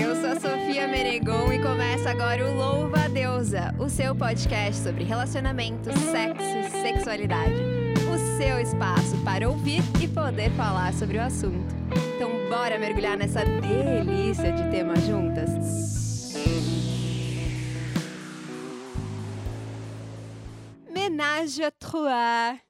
eu sou a Sofia Menegon e começa agora o Louva a Deusa, o seu podcast sobre relacionamento, sexo e sexualidade. O seu espaço para ouvir e poder falar sobre o assunto. Então, bora mergulhar nessa delícia de tema juntas? Ménage à trois.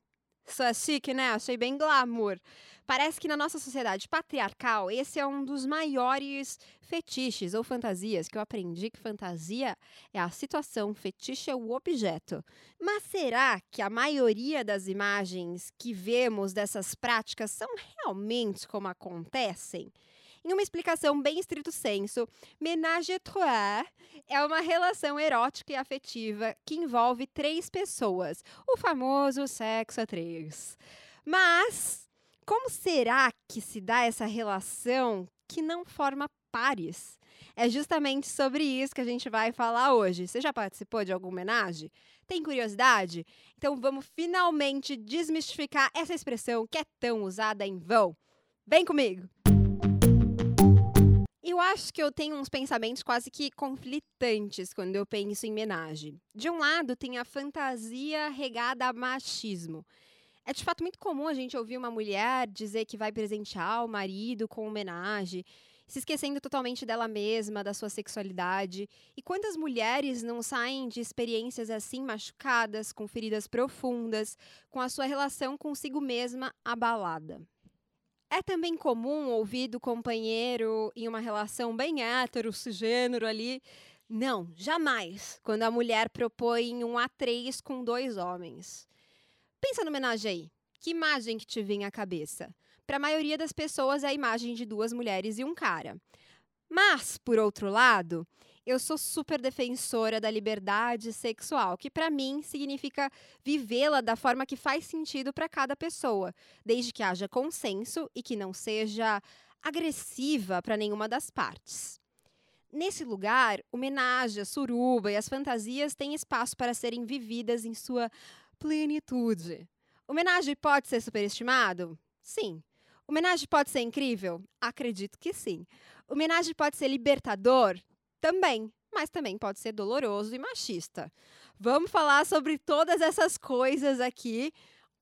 Sou chique, né? Achei bem glamour. Parece que na nossa sociedade patriarcal, esse é um dos maiores fetiches ou fantasias que eu aprendi que fantasia é a situação, fetiche é o objeto. Mas será que a maioria das imagens que vemos dessas práticas são realmente como acontecem? Em uma explicação bem estrito senso, ménage à trois é uma relação erótica e afetiva que envolve três pessoas, o famoso sexo a três. Mas como será que se dá essa relação que não forma pares? É justamente sobre isso que a gente vai falar hoje. Você já participou de alguma homenagem? Tem curiosidade? Então vamos finalmente desmistificar essa expressão que é tão usada em vão. Vem comigo! Eu acho que eu tenho uns pensamentos quase que conflitantes quando eu penso em homenagem. De um lado, tem a fantasia regada a machismo. É de fato muito comum a gente ouvir uma mulher dizer que vai presentear o marido com homenagem, se esquecendo totalmente dela mesma, da sua sexualidade. E quantas mulheres não saem de experiências assim machucadas, com feridas profundas, com a sua relação consigo mesma abalada? É também comum ouvir do companheiro em uma relação bem hétero, cisgênero ali. Não, jamais, quando a mulher propõe um A3 com dois homens. Pensa no homenagem aí. Que imagem que te vem à cabeça? Para a maioria das pessoas é a imagem de duas mulheres e um cara. Mas, por outro lado, eu sou super defensora da liberdade sexual, que para mim significa vivê-la da forma que faz sentido para cada pessoa, desde que haja consenso e que não seja agressiva para nenhuma das partes. Nesse lugar, homenagem, a suruba e as fantasias têm espaço para serem vividas em sua plenitude. Homenagem pode ser superestimado? Sim. Homenagem pode ser incrível? Acredito que sim. Homenagem pode ser libertador? Também. Mas também pode ser doloroso e machista. Vamos falar sobre todas essas coisas aqui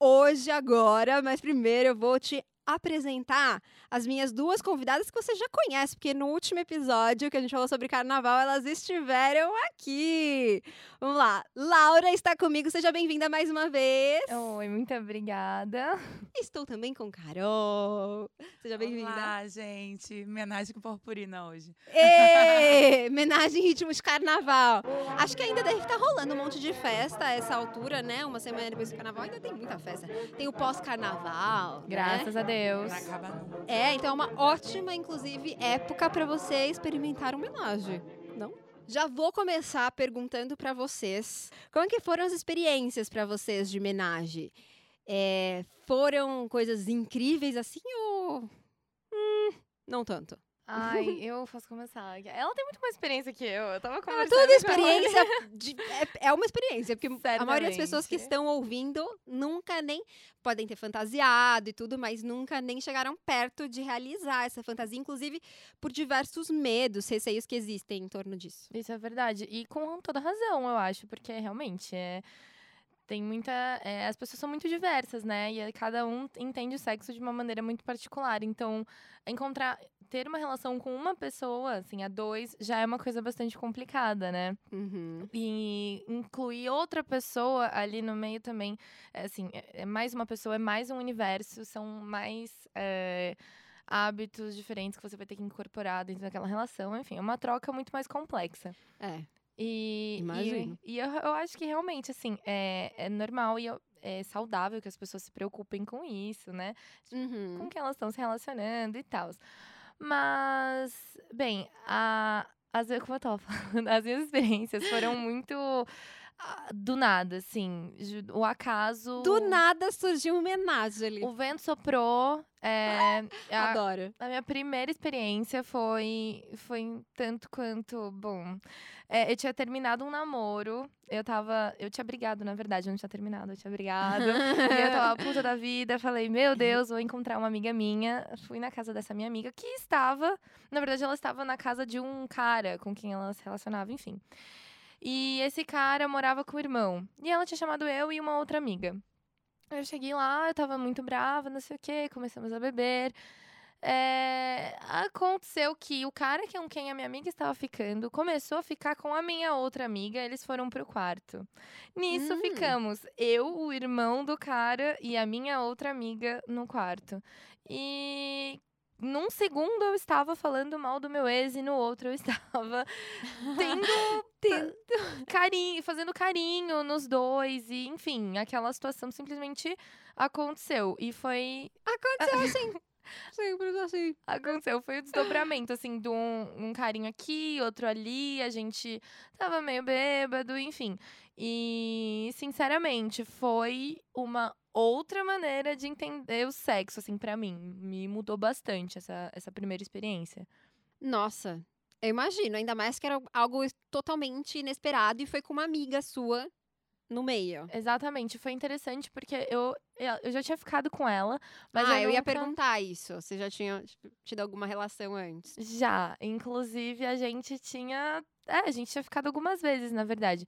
hoje, agora, mas primeiro eu vou te apresentar as minhas duas convidadas que você já conhece, porque no último episódio que a gente falou sobre carnaval, elas estiveram aqui. Vamos lá. Laura está comigo, seja bem-vinda mais uma vez. Oi, muito obrigada. Estou também com Carol. Seja bem-vinda. Olá, gente. Homenagem com purpurina hoje. Homenagem em ritmo de carnaval. Acho que ainda deve estar rolando um monte de festa a essa altura, né? Uma semana depois do carnaval ainda tem muita festa. Tem o pós-carnaval. Graças né? a Deus. Nunca. É, então é uma ótima, inclusive, época para você experimentar homenagem, não? Já vou começar perguntando para vocês como que foram as experiências para vocês de homenagem. É, foram coisas incríveis assim ou hum, não tanto? Ai, eu posso começar. Ela tem muito mais experiência que eu. Eu tava conversando toda experiência de- é, é uma experiência, porque a maioria das pessoas que Certamente. estão ouvindo nunca nem podem ter fantasiado e tudo, mas nunca nem chegaram perto de realizar essa fantasia, inclusive por diversos medos, receios que existem em torno disso. Isso é verdade. E com toda razão, eu acho, porque realmente é. Tem muita. é, as pessoas são muito diversas, né? E cada um entende o sexo de uma maneira muito particular. Então, encontrar. Ter uma relação com uma pessoa, assim, a dois, já é uma coisa bastante complicada, né? Uhum. E incluir outra pessoa ali no meio também, é, assim, é, é mais uma pessoa, é mais um universo, são mais é, hábitos diferentes que você vai ter que incorporar dentro daquela relação. Enfim, é uma troca muito mais complexa. É. E, Imagino. E, e eu, eu acho que realmente, assim, é, é normal e eu- é saudável que as pessoas se preocupem com isso, né? Uhum. com que elas estão se relacionando e tal. Mas, bem, a, as, como eu tava falando, as minhas experiências foram muito Do nada, assim. O acaso. Do nada surgiu uma homenagem ali. O vento soprou. é, a, Adoro. a minha primeira experiência foi, foi um tanto quanto. Bom, é, eu tinha terminado um namoro. Eu tava. Eu tinha brigado, na verdade, eu não tinha terminado, eu tinha brigado. eu tava puta da vida. Falei, meu Deus, vou encontrar uma amiga minha. Fui na casa dessa minha amiga, que estava. Na verdade, ela estava na casa de um cara com quem ela se relacionava, enfim. E esse cara morava com o irmão. E ela tinha chamado eu e uma outra amiga. Eu cheguei lá, eu tava muito brava, não sei o quê, começamos a beber. É, aconteceu que o cara com quem a minha amiga estava ficando começou a ficar com a minha outra amiga, eles foram pro quarto. Nisso Hum. ficamos eu, o irmão do cara e a minha outra amiga no quarto. E num segundo eu estava falando mal do meu ex e no outro eu estava tendo carinho, fazendo carinho nos dois e enfim, aquela situação simplesmente aconteceu e foi Aconteceu assim. Sempre assim. aconteceu, foi o desdobramento assim de um, um carinho aqui, outro ali, a gente tava meio bêbado, enfim. E sinceramente, foi uma outra maneira de entender o sexo assim para mim, me mudou bastante essa essa primeira experiência. Nossa, eu imagino. Ainda mais que era algo totalmente inesperado e foi com uma amiga sua no meio. Exatamente, foi interessante porque eu, eu eu já tinha ficado com ela, mas ah, eu, ia nunca- perguntar isso. Você já tinha tido alguma relação antes? Já, inclusive a gente tinha. É, a gente tinha ficado algumas vezes, na verdade.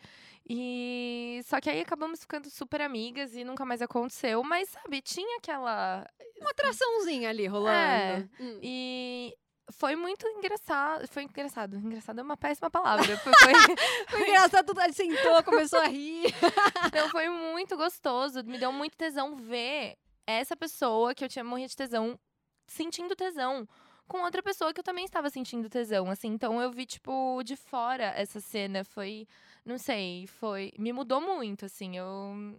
E. Só que aí acabamos ficando super amigas e nunca mais aconteceu. Mas, sabe, tinha aquela. Uma atraçãozinha ali rolando. É. Hum. E. Foi muito engraçado. Foi engraçado. Engraçado é uma péssima palavra. Foi, foi- Foi engraçado, tudo, sentou, começou a rir. Então foi muito gostoso. Me deu muito tesão ver essa pessoa que eu tinha morrido de tesão sentindo tesão com outra pessoa que eu também estava sentindo tesão, assim. Então eu vi tipo de fora essa cena, foi, não sei, foi, me mudou muito, assim. Eu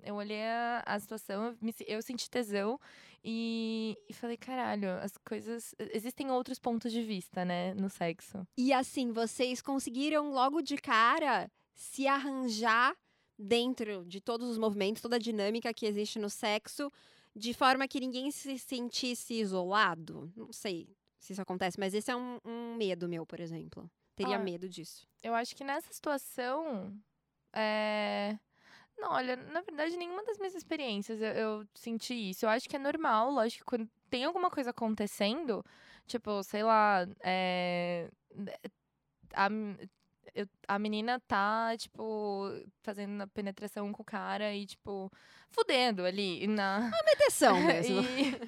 eu olhei a, a situação, eu, me eu senti tesão e, e falei, caralho, as coisas existem outros pontos de vista, né, no sexo. E assim, vocês conseguiram logo de cara se arranjar dentro de todos os movimentos, toda a dinâmica que existe no sexo, de forma que ninguém se sentisse isolado? Não sei se isso acontece, mas esse é um, um medo meu, por exemplo. Teria Ah, medo disso. Eu acho que nessa situação. É... Não, olha, na verdade, nenhuma das minhas experiências eu, eu senti isso. Eu acho que é normal, lógico que quando tem alguma coisa acontecendo, tipo, sei lá, é... a, eu- a menina tá, tipo, fazendo a penetração com o cara e, tipo, fudendo ali na. Meteção mesmo.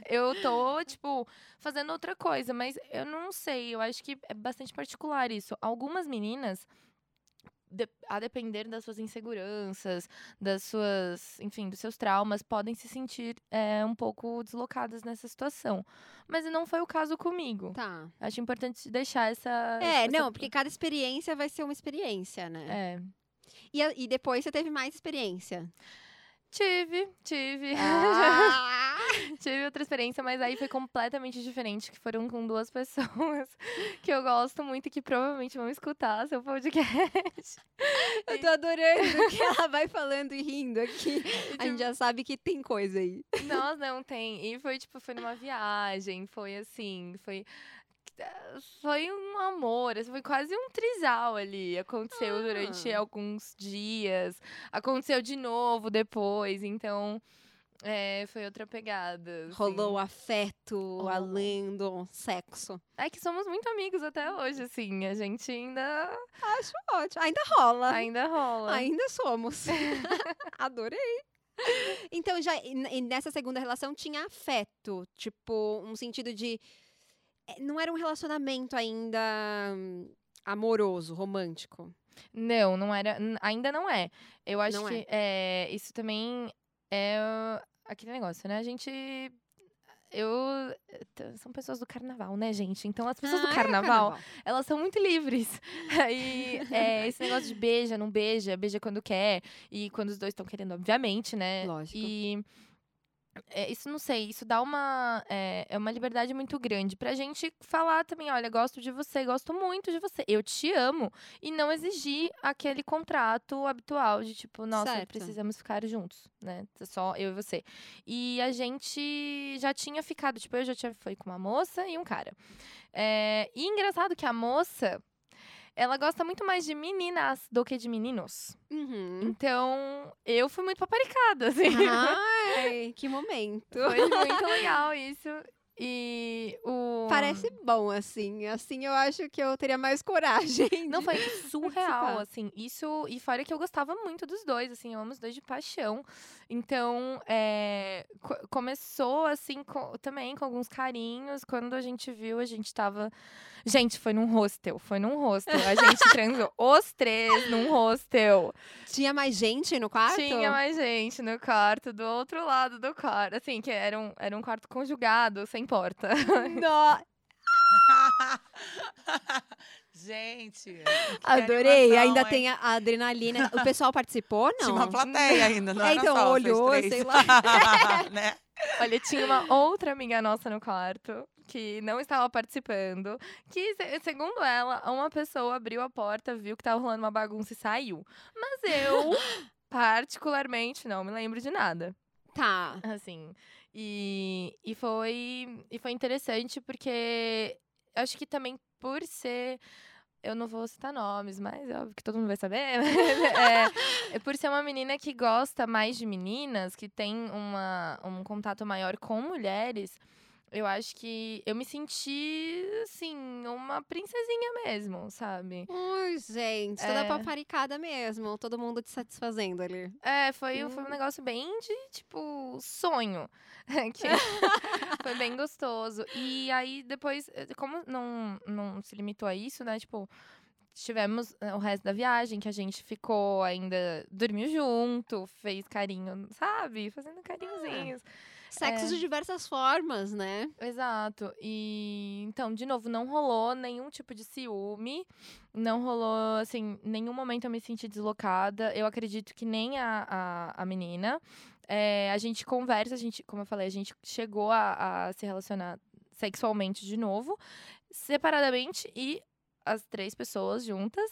Eu tô, tipo, fazendo outra coisa, mas eu não sei, eu acho que é bastante particular isso. Algumas meninas, de- a depender das suas inseguranças, das suas, enfim, dos seus traumas, podem se sentir é, um pouco deslocadas nessa situação. Mas não foi o caso comigo. Tá. Acho importante deixar essa. É, essa- não, porque cada experiência vai ser uma experiência, né? É. E, e depois você teve mais experiência. Tive, tive. Ah! Tive outra experiência, mas aí foi completamente diferente, que foram com duas pessoas que eu gosto muito e que provavelmente vão escutar seu podcast. Eu tô adorando que ela vai falando e rindo aqui. A gente tipo, já sabe que tem coisa aí. Nossa, não tem. E foi, tipo, foi numa viagem, foi assim, foi... Foi um amor, assim, foi quase um trisal ali. Aconteceu durante Ah. alguns dias, aconteceu de novo depois, então... É, foi outra pegada. assim. Rolou afeto além do sexo. É que somos muito amigos até hoje, assim. A gente ainda, Ótimo. Ainda rola. ainda rola. Ainda somos. Adorei. Então, já nessa segunda relação tinha afeto. Tipo, um sentido de. É, Não era um relacionamento ainda hum, amoroso, romântico. Não, não era. Ainda não é. Eu acho Não que é, isso também é aquele negócio, né? A gente. Eu. São pessoas do carnaval, né, gente? Então, as pessoas Ah, do é carnaval, elas são muito livres. Aí, é, esse negócio de beija, não beija, beija quando quer. E quando os dois estão querendo, obviamente, né? Lógico. E. é, isso não sei, isso dá uma é, é uma liberdade muito grande pra gente falar também, olha, gosto de você, gosto muito de você, eu te amo e não exigir aquele contrato habitual de tipo, nossa, Certo. precisamos ficar juntos, né? Só eu e você. E a gente já tinha ficado, tipo, eu já tinha foi com uma moça e um cara. É, e engraçado que a moça ela gosta muito mais de meninas do que de meninos. Uhum. Então, eu fui muito paparicada, assim. Ai, que momento. Foi muito legal isso. E o. Parece bom, assim. Assim eu acho que eu teria mais coragem. Não, foi surreal, assim. Isso. E fora que eu gostava muito dos dois, assim. Eu amo os dois de paixão. Então, é, co- começou, assim, co- também com alguns carinhos. Quando a gente viu, a gente tava. Gente, foi num hostel. Foi num hostel. A gente transou os três num hostel. Tinha mais gente no quarto? Tinha mais gente no quarto, do outro lado do quarto. Assim, que era um, era um quarto conjugado, sem porta. No- Gente. que Adorei. animação, Ainda hein? tem a adrenalina. O pessoal participou, não? Tinha uma plateia ainda, não É, era então, só olhou, três. sei lá. né? Olha, tinha uma outra amiga nossa no quarto que não estava participando. Que, se- segundo ela, uma pessoa abriu a porta, viu que tava rolando uma bagunça e saiu. Mas eu, particularmente, não me lembro de nada. Tá. Assim. E, e, foi, e foi interessante porque acho que também por ser. Eu não vou citar nomes, mas é óbvio que todo mundo vai saber. é, é por ser uma menina que gosta mais de meninas, que tem uma, um contato maior com mulheres, eu acho que eu me senti, assim, uma princesinha mesmo, sabe? Ai, gente, toda É. paparicada mesmo. Todo mundo te satisfazendo ali. É, foi, foi Hum. um negócio bem de, tipo, sonho. que foi bem gostoso. E aí, depois, eh, como não, não se limitou a isso, né? Tipo, tivemos eh, o resto da viagem, que a gente ficou ainda, dormiu junto, fez carinho, sabe? Fazendo carinhozinhos. Sexo É. de diversas formas, né? Exato. E então, de novo, não rolou nenhum tipo de ciúme. Não rolou, assim, nenhum momento eu me senti deslocada. Eu acredito que nem a, a, a menina. É, a gente conversa, a gente, como eu falei, a gente chegou a, a se relacionar sexualmente de novo, separadamente e as três pessoas juntas.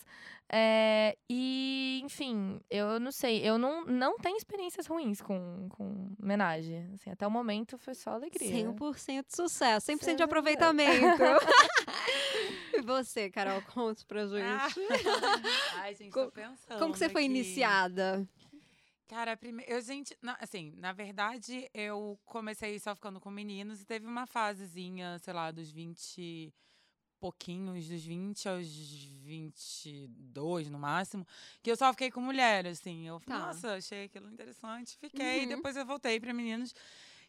É, e, enfim, eu não sei, eu não, não tenho experiências ruins com, com homenagem. Assim, até o momento foi só alegria. 100% de sucesso, 100% de 100%. aproveitamento. e você, Carol, conta pra gente. Ah. Ai, gente, Co- tô pensando. Como que você foi aqui. iniciada? Cara, primeiro, eu, gente, na- assim, na verdade, eu comecei só ficando com meninos e teve uma fasezinha, sei lá, dos 20 pouquinhos, dos 20 aos 22 no máximo, que eu só fiquei com mulher, assim. Eu, Tá. nossa, achei aquilo interessante, fiquei, Uhum. depois eu voltei pra meninos.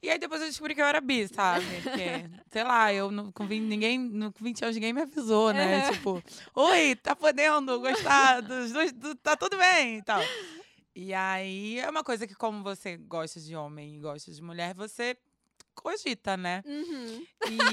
E aí depois eu descobri que eu era bi, sabe? Porque, sei lá, eu não, com 20, ninguém, no, com 20 anos ninguém me avisou, né? Uhum. Tipo, oi, tá podendo gostar dos dois, do- tá tudo bem e tal. E aí é uma coisa que, como você gosta de homem e gosta de mulher, você cogita, né? Uhum. E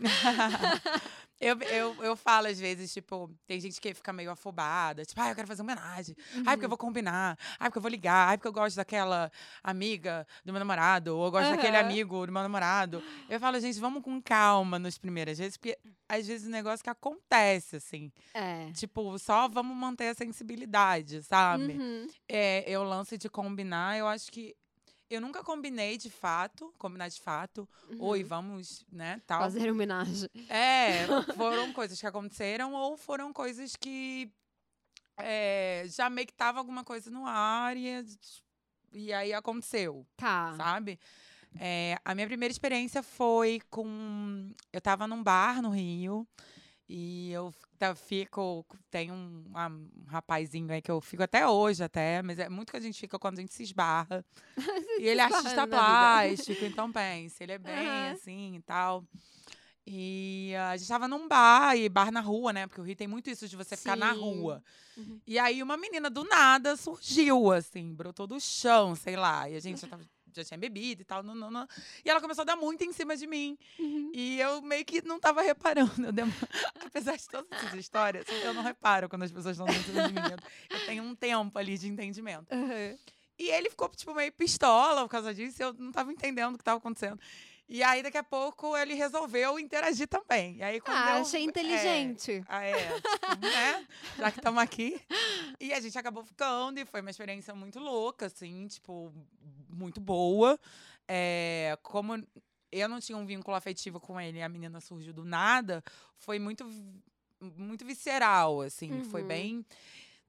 eu, eu, eu falo às vezes, tipo, tem gente que fica meio afobada, tipo, ah, eu quero fazer uma homenagem. Ai, porque eu vou combinar. Ai, porque eu vou ligar. Ai, porque eu gosto daquela amiga do meu namorado. Ou eu gosto daquele Aham. amigo do meu namorado. Eu falo, gente, vamos com calma nas primeiras vezes, porque às vezes o negócio que acontece, assim. É. Tipo, só vamos manter a sensibilidade, sabe? Uhum. É, eu lance de combinar, eu acho que. Eu nunca combinei de fato, combinar de fato. Oi, Uhum. vamos, né, tal. Fazer homenagem. É, foram coisas que aconteceram ou foram coisas que é, já meio que tava alguma coisa no ar e, e aí aconteceu, Tá. sabe? É, a minha primeira experiência foi com. Eu tava num bar no Rio e eu tá- fico. Tem um, um rapazinho aí que eu fico até hoje, até, mas é muito que a gente fica quando a gente se esbarra. e ele é artista plástico, então pense, ele é bem Aham. assim e tal. E a gente tava num bar, e bar na rua, né? Porque o Rio tem muito isso de você ficar na Sim. rua. Uhum. E aí uma menina do nada surgiu, assim, brotou do chão, sei lá. E a gente já, tava, já tinha bebido e tal. Não, não, não. E ela começou a dar muito em cima de mim. Uhum. E eu meio que não tava reparando. Demo- Apesar de todas essas histórias, eu não reparo quando as pessoas estão dando em cima de mim. Eu, tenho um tempo ali de entendimento. Uhum. E ele ficou, tipo, meio pistola por causa disso. E eu não tava entendendo o que tava acontecendo. E aí, daqui a pouco, ele resolveu interagir também. E aí, quando Ah, eu- achei é, inteligente. ah, é. tipo, né? Já que estamos aqui. E a gente acabou ficando, e foi uma experiência muito louca, assim, tipo, muito boa. É, como eu não tinha um vínculo afetivo com ele e a menina surgiu do nada, foi muito, muito visceral, assim, foi Uhum. bem.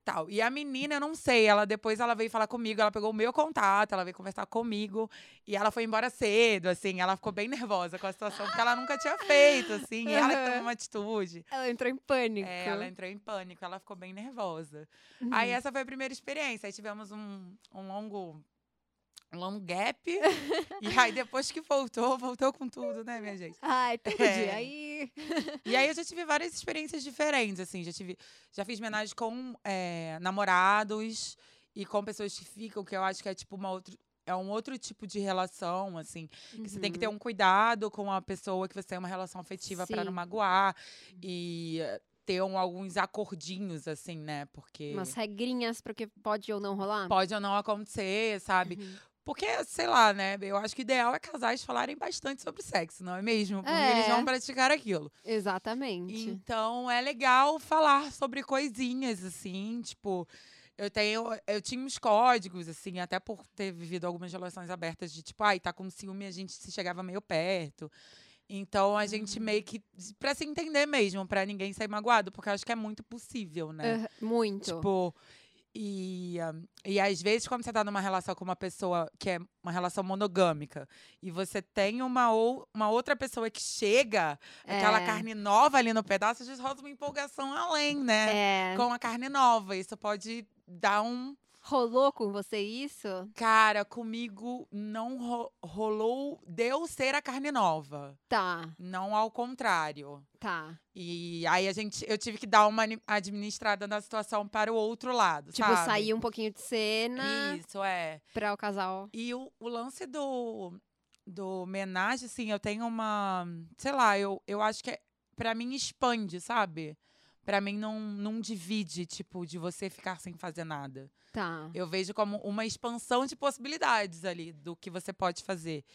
Tal. E a menina, eu não sei, ela depois ela veio falar comigo, ela pegou o meu contato, ela veio conversar comigo e ela foi embora cedo, assim, ela ficou bem nervosa com a situação, porque ela nunca tinha feito, assim, e ela tomou uma atitude. Ela entrou em pânico. É, ela entrou em pânico, ela ficou bem nervosa. Aí Uhum. essa foi a primeira experiência. Aí tivemos um, um longo. Longo gap. e aí, depois que voltou, voltou com tudo, né, minha gente? Ai, entendi. É. Aí. E aí eu já tive várias experiências diferentes, assim. Já tive. Já fiz homenagem com é, namorados e com pessoas que ficam, que eu acho que é tipo uma outra. É um outro tipo de relação, assim. Que você tem que ter Uhum. um cuidado com a pessoa que você tem uma relação afetiva pra não magoar. E ter um- alguns acordinhos, assim, né? Porque Umas regrinhas para o que pode ou não rolar. pode ou não acontecer, sabe? Uhum. Porque, sei lá, né? Eu acho que o ideal é casais falarem bastante sobre sexo, não é mesmo? Porque eles É. vão praticar aquilo. Exatamente. Então é legal falar sobre coisinhas, assim, tipo. Eu tenho. Eu tinha uns códigos, assim, até por ter vivido algumas relações abertas de tipo, ai, tá com ciúme, a gente se chegava meio perto. Então a gente Uhum. meio que. Pra se entender mesmo, pra ninguém sair magoado, porque eu acho que é muito possível, né? Aham, Muito. Tipo, e, e às vezes, quando você tá numa relação com uma pessoa que é uma relação monogâmica, e você tem uma, ou, uma outra pessoa que chega, aquela É. carne nova ali no pedaço, às vezes rola uma empolgação além, né? É, Com a carne nova. Isso pode dar um. Rolou com você isso? Cara, comigo não ro- rolou de eu ser a carne nova. Tá, Não ao contrário. tá. E aí a gente, eu tive que dar uma administrada na situação para o outro lado, Tipo, sabe? sair um pouquinho de cena Isso, é. para o casal. E o, o lance do, do homenagem, assim, eu tenho uma. Sei lá, eu, eu acho que é, pra mim expande, sabe? Pra mim não, não divide, tipo, de você ficar sem fazer nada. Tá. Eu vejo como uma expansão de possibilidades ali do que você pode fazer.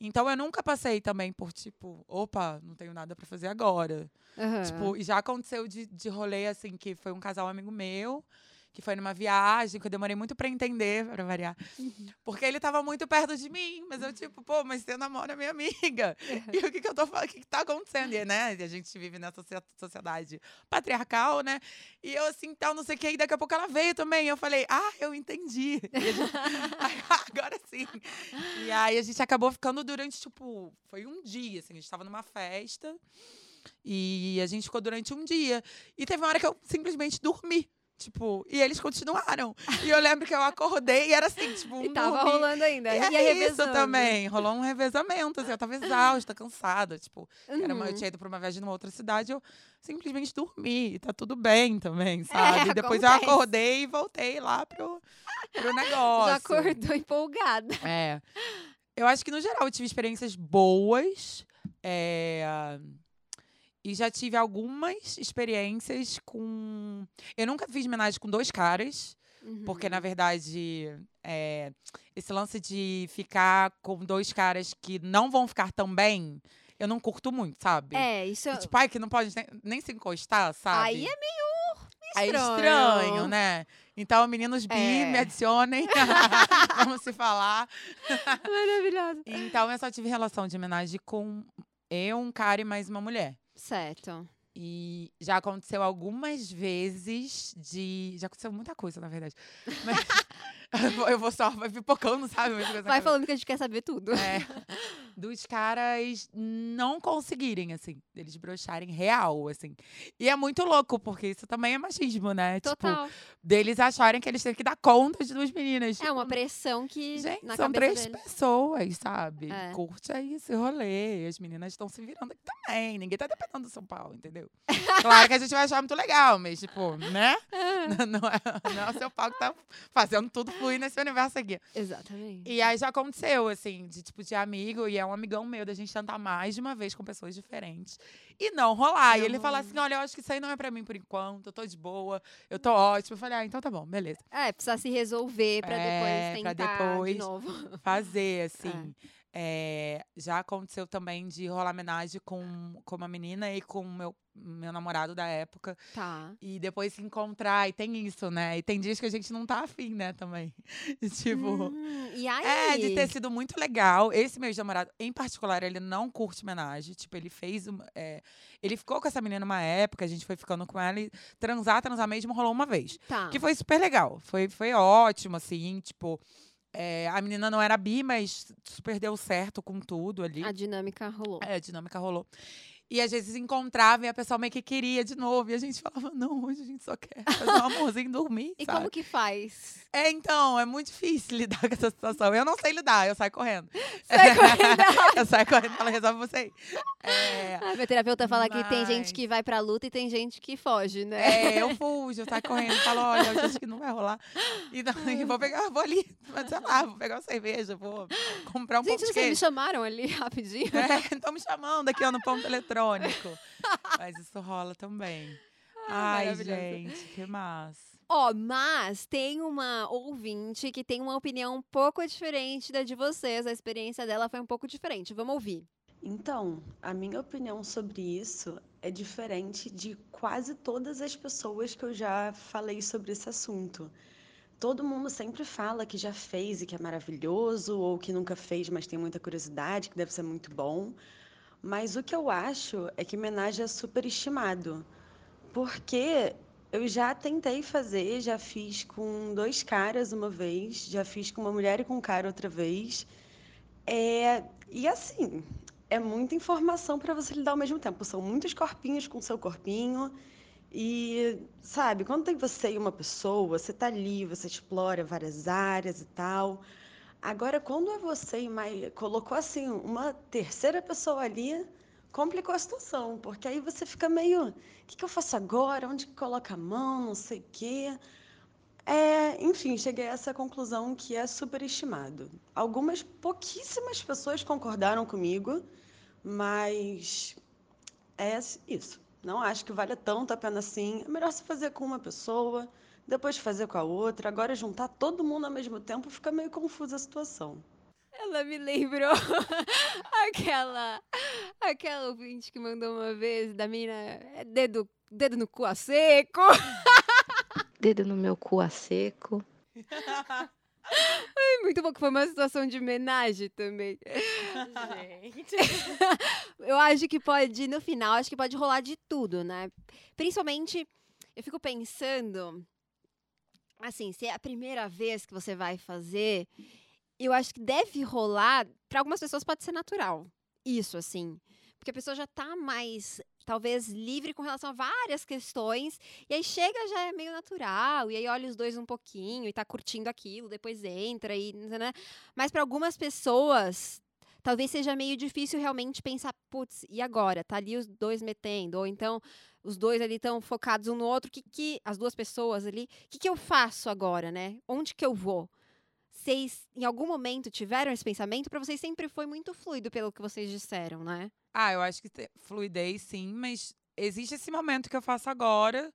Então eu nunca passei também por, tipo, opa, não tenho nada pra fazer agora. Aham. Tipo, e já aconteceu de, de rolê, assim, que foi um casal amigo meu, que foi numa viagem, que eu demorei muito pra entender, pra variar. Uhum. Porque ele tava muito perto de mim, mas eu, tipo, pô, mas você namora minha amiga. E o que que eu tô falando? O que que tá acontecendo? E, né? A gente vive nessa socie- sociedade patriarcal, né? E eu, assim, tal, não sei o que. E daqui a pouco ela veio também. E eu falei, ah, eu entendi. E a gente- agora sim. E aí a gente acabou ficando durante, tipo, foi um dia, assim. A gente tava numa festa. E a gente ficou durante um dia. E teve uma hora que eu simplesmente dormi. Tipo, e eles continuaram. E eu lembro que eu acordei e era assim, tipo, um E tava dormi. rolando ainda. E Ia é isso também. Rolou um revezamento, assim. Eu tava exausta, cansada. Tipo, era uma, eu Uhum. tinha ido pra uma viagem numa outra cidade, eu simplesmente dormi. E tá tudo bem também, sabe? É, Depois eu acontece. acordei e voltei lá pro, pro negócio. Já acordou empolgada. É. Eu acho que, no geral, eu tive experiências boas. é, E já tive algumas experiências com. Eu nunca fiz homenagem com dois caras. Porque, Uhum. na verdade, é, esse lance de ficar com dois caras que não vão ficar tão bem, eu não curto muito, sabe? É, isso E, tipo, ai, que não pode nem, nem se encostar, sabe? aí é meio É estranho. estranho, né? Então, meninos bi, É. me adicionem. Vamos se falar. maravilhoso. Então, eu só tive relação de homenagem com eu, um cara e mais uma mulher. Certo. E já aconteceu algumas vezes de. Já aconteceu muita coisa, na verdade. Mas eu vou- só vai pipocando, sabe? Coisa Vai cabeça. falando que a gente quer saber tudo. É, dos caras não conseguirem, assim, eles brocharem real, assim. E é muito louco, porque isso também é machismo, né? Total. Tipo, deles acharem que eles têm que dar conta de duas meninas. é uma Tipo, pressão que Gente, são três deles. pessoas, sabe? É. Curte aí esse rolê. As meninas estão se virando aqui também. Ninguém tá dependendo do São Paulo, entendeu? claro que a gente vai achar muito legal, mas, tipo, né? não, é, não é o seu pau que tá fazendo tudo fluir nesse universo aqui. Exatamente. E aí já aconteceu, assim, de tipo de amigo, e é um amigão meu, da gente tentar mais de uma vez com pessoas diferentes. E não rolar. Não e ele falar assim: olha, eu acho que isso aí não é pra mim por enquanto, eu tô de boa, eu tô ótimo. Eu falei, ah, então tá bom, beleza. É, precisa se resolver pra É, depois pra tentar depois. de novo. Fazer, assim. É, já aconteceu também de rolar homenagem com, com uma menina e com meu, meu namorado da época. Tá. E depois se encontrar, e tem isso, né? E tem dias que a gente não tá afim, né, também. E, tipo. Hum, e aí? É, de ter sido muito legal. Esse meu namorado, em particular, ele não curte homenagem. Tipo, ele fez. é, ele ficou com essa menina uma época, a gente foi ficando com ela e transar, transar mesmo rolou uma vez. Tá. Que foi super legal. Foi, foi ótimo, assim, tipo. É, a menina não era bi, mas super deu certo com tudo ali. A dinâmica rolou. É, a dinâmica rolou. E às vezes encontrava e a pessoa meio que queria de novo. E a gente falava, não, hoje a gente só quer fazer um amorzinho e dormir. E sabe? como que faz? É, então, é muito difícil lidar com essa situação. Eu não sei lidar, eu saio correndo. Sai correndo. eu saio correndo, ela resolve você. É, Ah, meu terapeuta fala que tem gente Mas- que vai pra luta e tem gente que foge, né? é, eu fujo, eu saio correndo, falo, olha, acho que não vai rolar. E, não, vou pegar, vou ali, mas sei lá, vou pegar uma cerveja, vou comprar um gente, pão de vocês me chamaram ali rapidinho. É, estão me chamando aqui ó, no ponto eletrônico. Mas isso rola também. Ai, maravilhoso. gente, que massa. Ó, mas tem uma ouvinte que tem uma opinião um pouco diferente da de vocês. A experiência dela foi um pouco diferente. Vamos ouvir. Então, a minha opinião sobre isso é diferente de quase todas as pessoas que eu já falei sobre esse assunto. Todo mundo sempre fala que já fez e que é maravilhoso, ou que nunca fez, mas tem muita curiosidade, que deve ser muito bom. Mas o que eu acho é que homenagem é superestimado. Porque eu já tentei fazer, já fiz com dois caras uma vez, já fiz com uma mulher e com um cara outra vez. É, e assim, é muita informação para você lidar ao mesmo tempo. São muitos corpinhos com seu corpinho. E, sabe, quando tem você e uma pessoa, você tá ali, você explora várias áreas e tal. Agora, quando é você e colocou assim uma terceira pessoa ali, complicou a situação, porque aí você fica meio, o que, que eu faço agora? Onde que coloca a mão? Não sei o quê. É, enfim, cheguei a essa conclusão que é superestimado. Algumas pouquíssimas pessoas concordaram comigo, mas é isso. Não acho que vale tanto a pena assim. É melhor se fazer com uma pessoa, depois fazer com a outra. Agora juntar todo mundo ao mesmo tempo fica meio confusa a situação. Ela me lembrou aquela aquela ouvinte que mandou uma vez da menina é dedo, dedo no cu a seco. Dedo no meu cu a seco. Muito bom que foi uma situação de homenagem também. Gente. Eu acho que pode, no final, acho que pode rolar de tudo, né? Principalmente, eu fico pensando, assim, se é a primeira vez que você vai fazer, eu acho que deve rolar, para algumas pessoas pode ser natural. Isso, assim. Porque a pessoa já tá mais, talvez, livre com relação a várias questões. E aí chega, já é meio natural. E aí olha os dois um pouquinho e tá curtindo aquilo, depois entra e. Né? Mas para algumas pessoas, talvez seja meio difícil realmente pensar, putz, e agora? Tá ali os dois metendo, ou então os dois ali estão focados um no outro, que que as duas pessoas ali, o que que eu faço agora, né? Onde que eu vou? Vocês em algum momento tiveram esse pensamento? Para vocês sempre foi muito fluido pelo que vocês disseram, né? Ah, eu acho que fluidez sim, mas existe esse momento que eu faço agora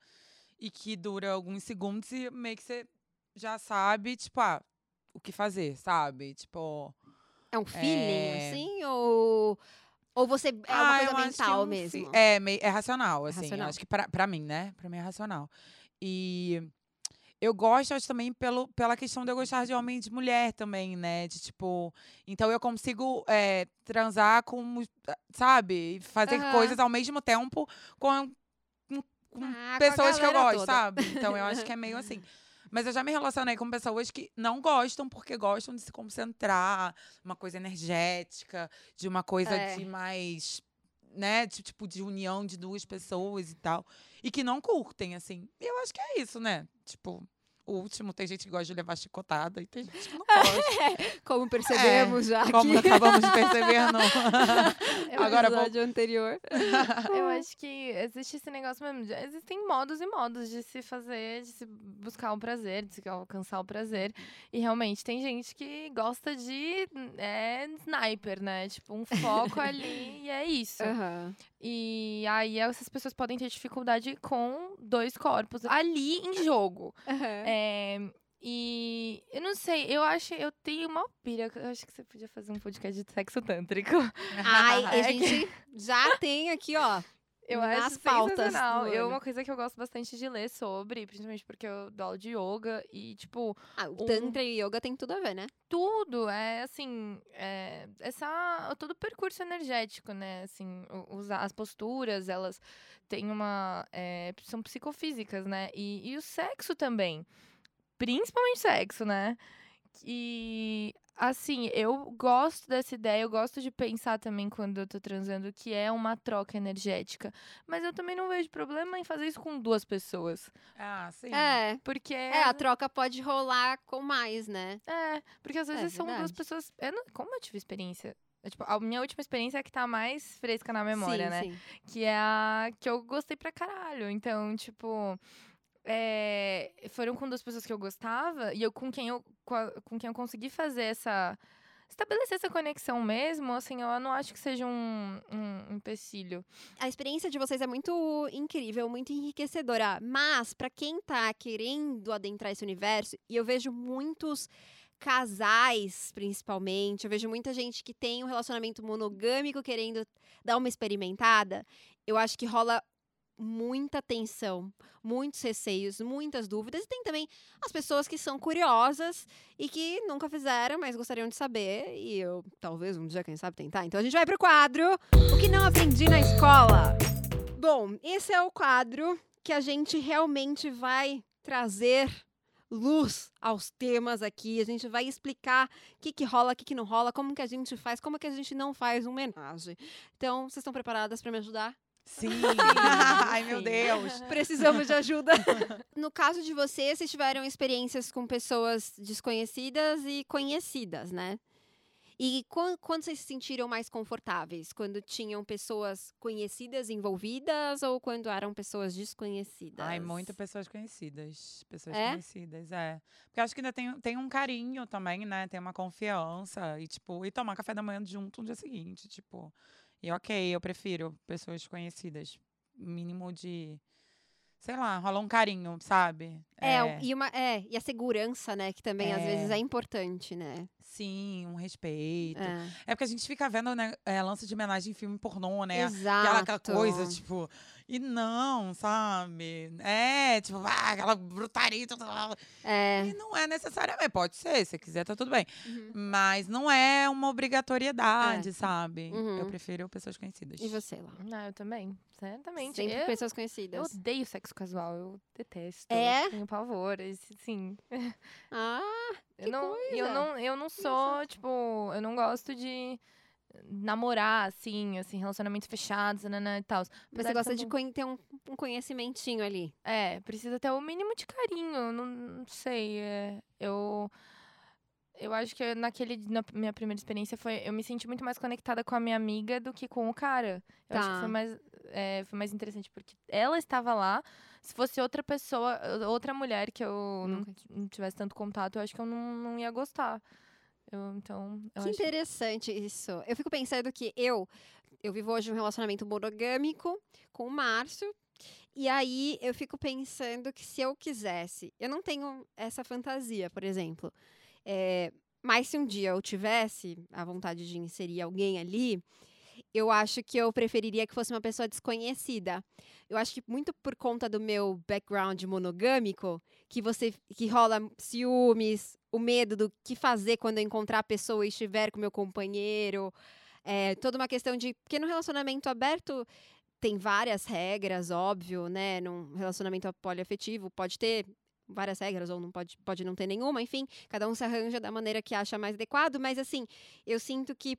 e que dura alguns segundos e meio que você já sabe, tipo, ah, o que fazer, sabe? Tipo. É um feeling É. assim ou ou você é uma ah, coisa mental mesmo? É, meio, é racional, É assim. racional. Acho que pra, pra mim, né? Pra mim é racional. E eu gosto, acho também, pelo, pela questão de eu gostar de homem e de mulher também, né? De tipo. Então eu consigo é, transar com, sabe? Fazer Aham. coisas ao mesmo tempo com, com, com Ah, com a pessoas que eu gosto, toda. sabe? Então eu acho que é meio assim. Mas eu já me relacionei com pessoas que não gostam porque gostam de se concentrar, uma coisa energética, de uma coisa É. de mais, né, de, tipo de união de duas pessoas e tal, e que não curtem assim. E eu acho que é isso, né? Tipo, último. Tem gente que gosta de levar chicotada e tem gente que não gosta. Como percebemos já Como aqui acabamos de perceber no, Eu no Agora vou- episódio anterior. Eu acho que existe esse negócio mesmo. de- Existem modos e modos de se fazer, de se buscar o prazer, de se alcançar o prazer. E realmente tem gente que gosta de é, sniper, né? Tipo, um foco ali e é isso. Aham. E aí essas pessoas podem ter dificuldade com dois corpos ali em jogo. Aham. É, e eu não sei, eu acho, eu tenho uma pira. Eu acho que você podia fazer um podcast de sexo tântrico. Ai, a que- gente já tem aqui, ó. Eu nas acho pautas É ano. uma coisa que eu gosto bastante de ler sobre, principalmente porque eu dou aula de yoga e, tipo, Ah, o Um- Tantra e Yoga tem tudo a ver, né? tudo é assim, é, essa todo o percurso energético, né? Assim, os- as posturas, elas têm uma é, são psicofísicas, né? E, e o sexo também, principalmente sexo, né? E assim, eu gosto dessa ideia, eu gosto de pensar também quando eu tô transando que é uma troca energética, mas eu também não vejo problema em fazer isso com duas pessoas, Ah, sim. É. porque É, a troca pode rolar com mais, né? é, porque às É vezes são duas pessoas. Eu não- como eu tive experiência? É, tipo, a minha última experiência é a que tá mais fresca na memória, sim, né? Sim. Que é a que eu gostei pra caralho. Então, tipo. É, foram com duas pessoas que eu gostava e eu com quem eu, com, a- com quem eu consegui fazer essa. Estabelecer essa conexão mesmo, assim, eu não acho que seja um, um empecilho. A experiência de vocês é muito incrível, muito enriquecedora. Mas, pra quem tá querendo adentrar esse universo, e eu vejo muitos casais, principalmente, eu vejo muita gente que tem um relacionamento monogâmico querendo dar uma experimentada, eu acho que rola muita tensão, muitos receios, muitas dúvidas. E tem também as pessoas que são curiosas e que nunca fizeram, mas gostariam de saber. E eu, talvez um dia, quem sabe, tentar. Então a gente vai pro quadro O que não aprendi na escola. Bom, esse é o quadro que a gente realmente vai trazer luz aos temas aqui. A gente vai explicar o que, que rola, o que, que não rola, como que a gente faz, como que a gente não faz homenagem. Então, vocês estão preparadas para me ajudar? Sim. Ai, meu. Deus. Precisamos de ajuda. no caso de vocês, vocês tiveram experiências com pessoas desconhecidas e conhecidas, né? E quan- quando vocês se sentiram mais confortáveis? Quando tinham pessoas conhecidas envolvidas ou quando eram pessoas desconhecidas? Ai, muitas pessoas conhecidas. Pessoas É? conhecidas, é. Porque acho que ainda tem, tem um carinho também, né? Tem uma confiança. E, tipo, e tomar café da manhã junto no dia seguinte, tipo. E ok, eu prefiro pessoas conhecidas. Mínimo de. Sei lá, rola um carinho, sabe? É, o- E, uma, é, e a segurança, né? Que também às É. vezes é importante, né? Sim, um respeito. É. É porque a gente fica vendo, né, é, lance de homenagem em filme pornô, né? Exato. Aquela, aquela coisa, tipo. E não, sabe? É, tipo, ah, aquela brutaria. É. E não é necessariamente. Pode ser, se quiser, tá tudo bem. Uhum. Mas não é uma obrigatoriedade, sabe? Uhum. Eu prefiro pessoas conhecidas. E você lá? Ah, eu também, certamente. Sempre eu, pessoas eu conhecidas. odeio sexo casual, eu detesto. É? Eu tenho pavor, esse- sim. Ah, Eu Que não, eu coisa. não, eu não sou, tipo, eu não gosto de namorar, assim, assim, relacionamentos fechados, nanana e tal. mas você gosta de conhe- ter um, um conhecimentinho ali. É, precisa ter o mínimo de carinho, não, não sei, é, eu... Eu acho que naquele, na minha primeira experiência foi, eu me senti muito mais conectada com a minha amiga do que com o cara. Eu acho que Tá. foi mais, é, foi mais interessante, porque ela estava lá, se fosse outra pessoa, outra mulher que eu não, não tivesse tanto contato, eu acho que eu não, não ia gostar. Eu, então, eu Que acho interessante isso. Eu fico pensando que eu, eu vivo hoje um relacionamento monogâmico com o Márcio. E aí eu fico pensando que se eu quisesse, eu não tenho essa fantasia, por exemplo. É, mas se um dia eu tivesse a vontade de inserir alguém ali, eu acho que eu preferiria que fosse uma pessoa desconhecida. Eu acho que muito por conta do meu background monogâmico, que você que rola ciúmes, o medo do que fazer quando eu encontrar a pessoa e estiver com meu companheiro, é, toda uma questão de porque no relacionamento aberto tem várias regras, óbvio, né? Num relacionamento poliafetivo pode ter várias regras ou não pode, pode não ter nenhuma, enfim, cada um se arranja da maneira que acha mais adequado, mas assim, eu sinto que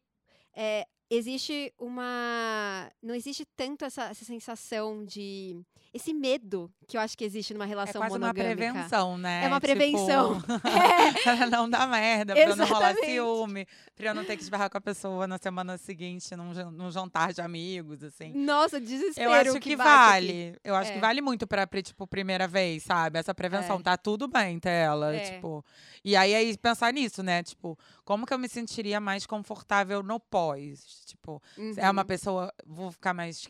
é, existe uma. Não existe tanto essa, essa sensação de. Esse medo que eu acho que existe numa É relação quase uma monogâmica. prevenção, né? É uma Tipo, prevenção. pra não dar merda, pra não rolar ciúme, pra eu não ter que esbarrar com a pessoa na semana seguinte num, num jantar de amigos, assim. Nossa, desespero. Eu acho que, aqui. vale. Eu acho É. que vale muito pra, tipo, primeira vez, sabe? Essa prevenção. É. Tá tudo bem ter ela, É. tipo. E aí, aí, pensar nisso, né? Tipo, como que eu me sentiria mais confortável no pós? Tipo, se é uma Uhum. pessoa, vou ficar mais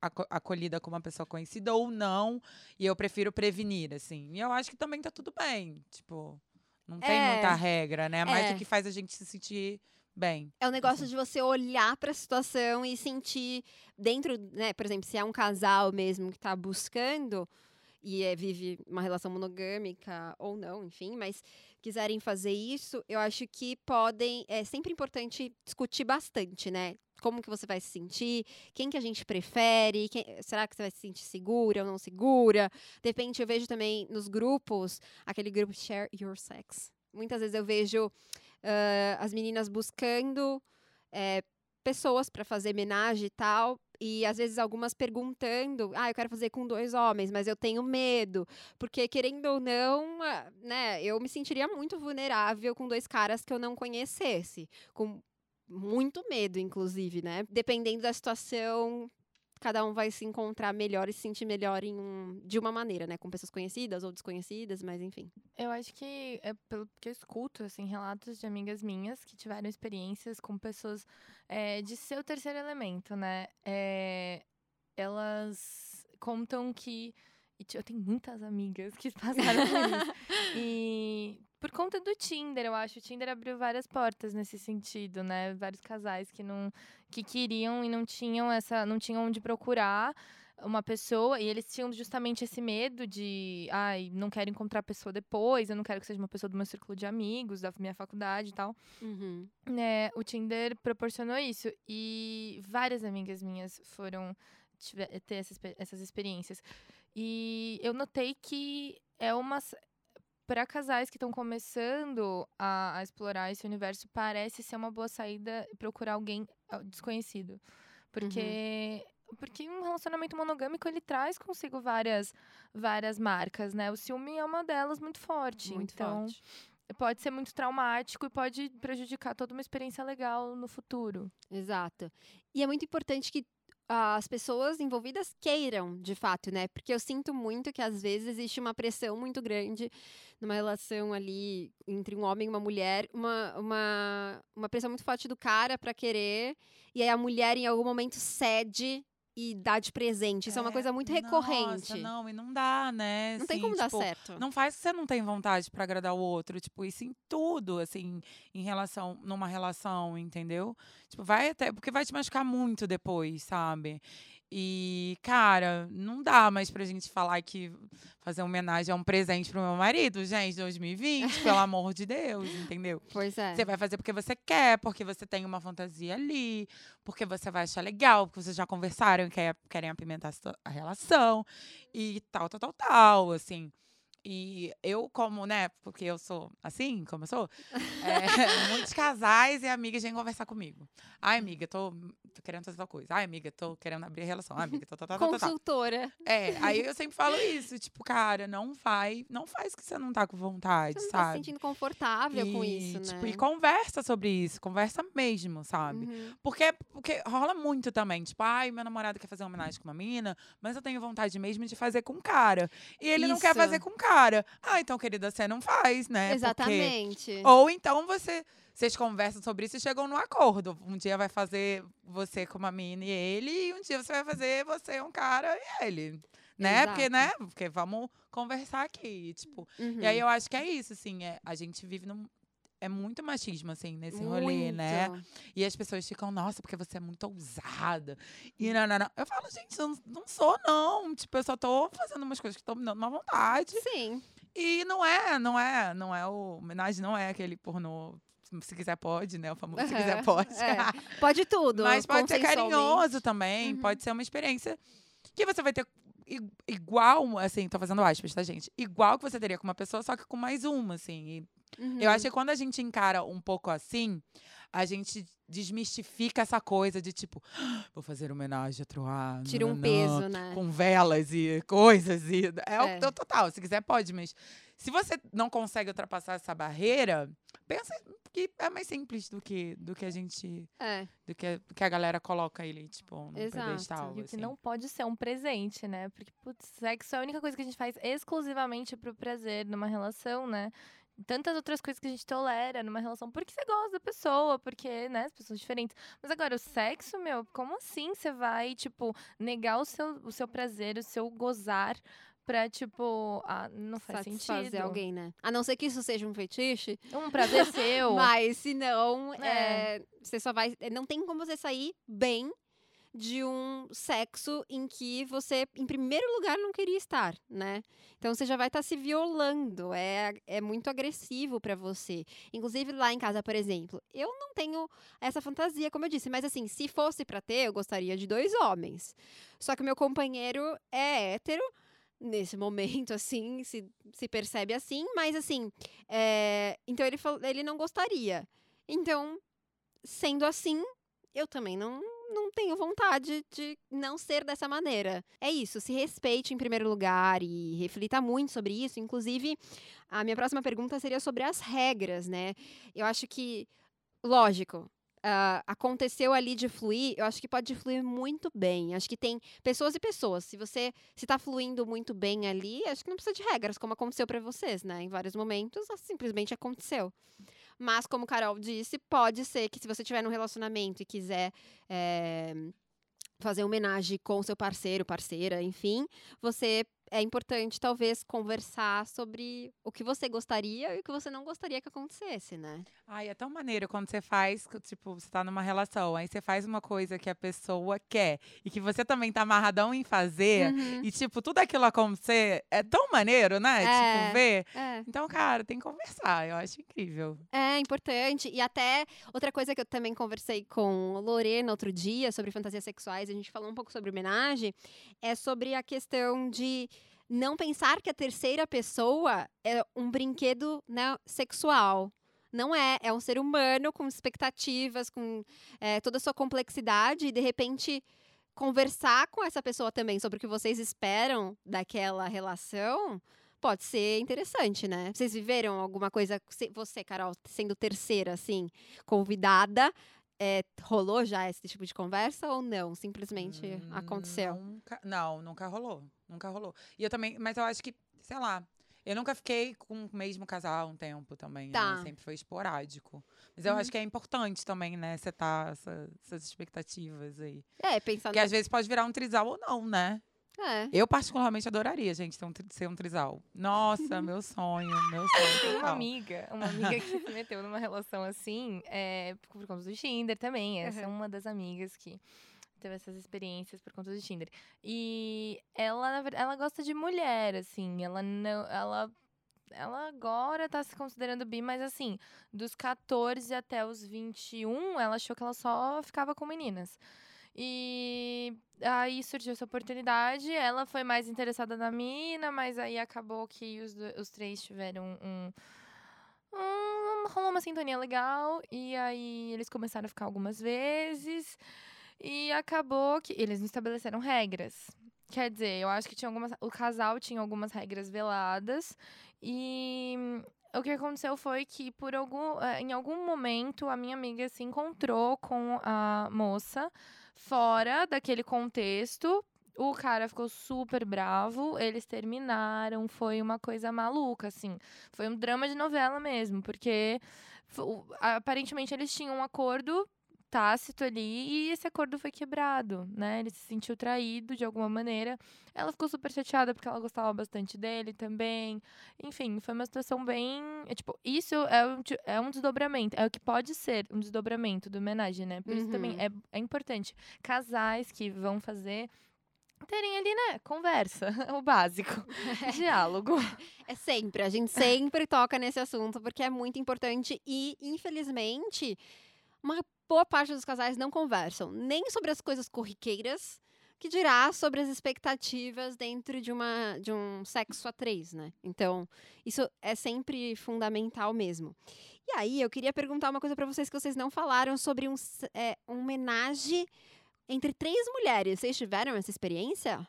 aco- acolhida com uma pessoa conhecida ou não, e eu prefiro prevenir, assim. E eu acho que também tá tudo bem, tipo, não tem É. muita regra, né? Mas É. o que faz a gente se sentir bem. É o negócio de você olhar pra situação e sentir dentro, né? Por exemplo, se é um casal mesmo que tá buscando e é, vive uma relação monogâmica ou não, enfim, mas quiserem fazer isso, eu acho que podem. É sempre importante discutir bastante, né? Como que você vai se sentir, quem que a gente prefere, quem- será que você vai se sentir segura ou não segura? De repente, eu vejo também nos grupos, aquele grupo Share Your Sex. Muitas vezes eu vejo ah, as meninas buscando eh, pessoas para fazer homenagem e tal. E às vezes algumas perguntando, ah, eu quero fazer com dois homens, mas eu tenho medo. Porque, querendo ou não, né, eu me sentiria muito vulnerável com dois caras que eu não conhecesse. Com muito medo, inclusive, né? Dependendo da situação, cada um vai se encontrar melhor e se sentir melhor em um, de uma maneira, né? Com pessoas conhecidas ou desconhecidas, mas enfim. Eu acho que, é pelo que eu escuto, assim, relatos de amigas minhas que tiveram experiências com pessoas é, de seu terceiro elemento, né? É, elas contam que. Eu tenho muitas amigas que passaram por isso. E por conta do Tinder, eu acho. O Tinder abriu várias portas nesse sentido, né? Vários casais que não que queriam e não tinham essa. não tinham onde procurar uma pessoa e eles tinham justamente esse medo de, ai, não quero encontrar a pessoa depois, eu não quero que seja uma pessoa do meu círculo de amigos, da minha faculdade e tal. Uhum. né, o Tinder proporcionou isso. E várias amigas minhas foram tiver, ter essas, essas experiências. E eu notei que é uma. Para casais que estão começando a, a explorar esse universo, parece ser uma boa saída procurar alguém ah, desconhecido. Porque. Porque um relacionamento monogâmico ele traz consigo várias, várias marcas, né? O ciúme é uma delas muito forte. Muito então, forte. pode ser muito traumático e pode prejudicar toda uma experiência legal no futuro. Exato. E é muito importante que as pessoas envolvidas queiram, de fato, né? Porque eu sinto muito que às vezes existe uma pressão muito grande numa relação ali entre um homem e uma mulher, uma, uma, uma pressão muito forte do cara pra querer, e aí a mulher em algum momento cede e dá de presente. Isso é, uma coisa muito recorrente. Nossa, não, e não dá, né? Não tem assim, como dar tipo, certo. Não faz que você não tem vontade pra agradar o outro, tipo, isso em tudo, assim, em relação, numa relação, entendeu? Tipo, vai até, porque vai te machucar muito depois, sabe? E, cara, não dá mais pra gente falar que fazer homenagem é um presente pro meu marido, gente, 2020, pelo amor de Deus, entendeu? Pois é. Você vai fazer porque você quer, porque você tem uma fantasia ali, porque você vai achar legal, porque vocês já conversaram e quer, querem apimentar a relação e tal, tal, tal, tal, assim. E eu, como, né, porque eu sou assim, como eu sou, é, muitos casais e amigas vêm conversar comigo. Ai, amiga, tô, tô querendo fazer tal coisa. Ai, amiga, tô querendo abrir relação. Ai, amiga, tô, tô, tô, tô, tô, tô. Consultora. É, aí eu sempre falo isso, tipo, cara, não vai, não faz que você não tá com vontade, Você não tá se sabe? sentindo confortável com E, isso, né? tipo, E conversa sobre isso, conversa mesmo, sabe? Uhum. Porque, porque rola muito também. Tipo, ai, meu namorado quer fazer uma homenagem com uma menina, mas eu tenho vontade mesmo de fazer com um cara. E ele não quer Isso. fazer com um cara. Ah, então, querida, você não faz, né? Porque- Exatamente. Ou então você. Vocês conversam sobre isso e chegam no acordo. Um dia vai fazer você com uma mina e ele, e um dia você vai fazer você um cara e ele. Né? Porque, Exato. né? Porque vamos conversar aqui. Tipo, Uhum. e aí eu acho que é isso, assim, é, a gente vive num. É muito machismo, assim, nesse rolê, né? Muito. E as pessoas ficam, nossa, porque você é muito ousada. E não, não, não. Eu falo, gente, eu não, sou, não. Tipo, eu só tô fazendo umas coisas que estão me dando uma vontade. Sim. E não é, não é, não é o. Homenagem não é aquele pornô. Se quiser, pode, né? O famoso se quiser, pode. é. Pode tudo. Mas pode ser carinhoso também. Uhum. Pode ser uma experiência que você vai ter igual, assim, tô fazendo aspas, tá, gente? Igual que você teria com uma pessoa, só que com mais uma, assim. E Uhum. eu acho que quando a gente encara um pouco assim, a gente desmistifica essa coisa de tipo, "Ah, vou fazer homenagem a Troá. Tira um nananã", peso, né? Com velas e coisas. E é, É. o total. Se quiser, pode, mas se você não consegue ultrapassar essa barreira, pensa que é mais simples do que, do que a gente. É, Do que, que a galera coloca ele, tipo, no Exato. pedestal. E o que assim. não pode ser um presente, né? Porque, putz, sexo é a única coisa que a gente faz exclusivamente pro prazer numa relação, né? Tantas outras coisas que a gente tolera numa relação porque você gosta da pessoa, porque, né, as pessoas são diferentes. Mas agora, o sexo, meu, como assim você vai, tipo, negar o seu, o seu prazer, o seu gozar pra, tipo, ah, não faz satisfazer sentido. alguém, né? A não ser que isso seja um fetiche, Um prazer seu. mas se não, É. é, você só vai. Não tem como você sair bem de um sexo em que você, em primeiro lugar, não queria estar, né? Então você já vai estar se violando. É, é muito agressivo pra você. Inclusive lá em casa, por exemplo, eu não tenho essa fantasia, como eu disse, mas assim, se fosse pra ter, eu gostaria de dois homens. Só que meu companheiro é hétero. Nesse momento, assim, se, se percebe assim, mas assim, é, então ele, ele não gostaria. Então, sendo assim, eu também não, não tenho vontade de não ser dessa maneira. É isso, se respeite em primeiro lugar e reflita muito sobre isso. Inclusive, a minha próxima pergunta seria sobre as regras, né? Eu acho que, lógico. ah, aconteceu ali de fluir, eu acho que pode fluir muito bem. Acho que tem pessoas e pessoas. Se você se tá fluindo muito bem ali, acho que não precisa de regras, como aconteceu para vocês, né? Em vários momentos, simplesmente aconteceu. Mas, como Carol disse, pode ser que se você estiver num relacionamento e quiser é, fazer homenagem com seu parceiro, parceira, enfim, você é importante talvez conversar sobre o que você gostaria e o que você não gostaria que acontecesse, né? Ai, é tão maneiro quando você faz, tipo, você tá numa relação, aí você faz uma coisa que a pessoa quer e que você também tá amarradão em fazer, Uhum. e, tipo, tudo aquilo acontecer é tão maneiro, né? É. Tipo, ver. É. Então, cara, tem que conversar, eu acho incrível. É importante. E até outra coisa que eu também conversei com Lorena outro dia sobre fantasias sexuais, a gente falou um pouco sobre homenagem, é sobre a questão de não pensar que a terceira pessoa é um brinquedo né, sexual. Não é, é um ser humano com expectativas, com é, toda a sua complexidade, e de repente conversar com essa pessoa também sobre o que vocês esperam daquela relação pode ser interessante, né? Vocês viveram alguma coisa, você, Carol, sendo terceira, assim, convidada, é, rolou já esse tipo de conversa ou não? Simplesmente Hum, aconteceu? Nunca, não, nunca rolou. Nunca rolou. E eu também, mas eu acho que, sei lá, eu nunca fiquei com o mesmo casal um tempo também. Tá. Né? Sempre foi esporádico. Mas eu Uhum. acho que é importante também, né? Setar essa, essas expectativas aí. É, pensando. Porque às vezes pode virar um trisal ou não, né? É. Eu, particularmente, adoraria, gente, ter um, ser um trisal. Nossa, meu sonho, meu sonho. Tem uma amiga, uma amiga que se meteu numa relação assim, é, por conta do Tinder também. Essa é Uhum. uma das amigas que teve essas experiências por conta do Tinder. E ela, ela gosta de mulher, assim. Ela não. Ela. Ela agora tá se considerando bi, mas assim, dos 14 até os 21, ela achou que ela só ficava com meninas. E aí surgiu essa oportunidade. Ela foi mais interessada na mina, mas aí acabou que os, os três tiveram um, um. Rolou uma sintonia legal. E aí eles começaram a ficar algumas vezes. E acabou que eles não estabeleceram regras. Quer dizer, eu acho que tinha algumas. O casal tinha algumas regras veladas. E o que aconteceu foi que por algum, eh, em algum momento a minha amiga se encontrou com a moça fora daquele contexto. O cara ficou super bravo, eles terminaram, foi uma coisa maluca, assim. Foi um drama de novela mesmo, porque aparentemente eles tinham um acordo tácito ali e esse acordo foi quebrado, né? Ele se sentiu traído de alguma maneira. Ela ficou super chateada porque ela gostava bastante dele também. Enfim, foi uma situação bem. É, tipo, isso é um, é um desdobramento. É o que pode ser um desdobramento do homenagem, né? Por isso também Uhum. é, é importante casais que vão fazer terem ali, né? Conversa, o básico. Diálogo. É sempre, a gente sempre toca nesse assunto porque é muito importante e, infelizmente, uma boa parte dos casais não conversam nem sobre as coisas corriqueiras, que dirá sobre as expectativas dentro de, uma, de um sexo a três, né? Então, isso é sempre fundamental mesmo. E aí, eu queria perguntar uma coisa para vocês que vocês não falaram sobre um, é, um homenagem entre três mulheres. Vocês tiveram essa experiência?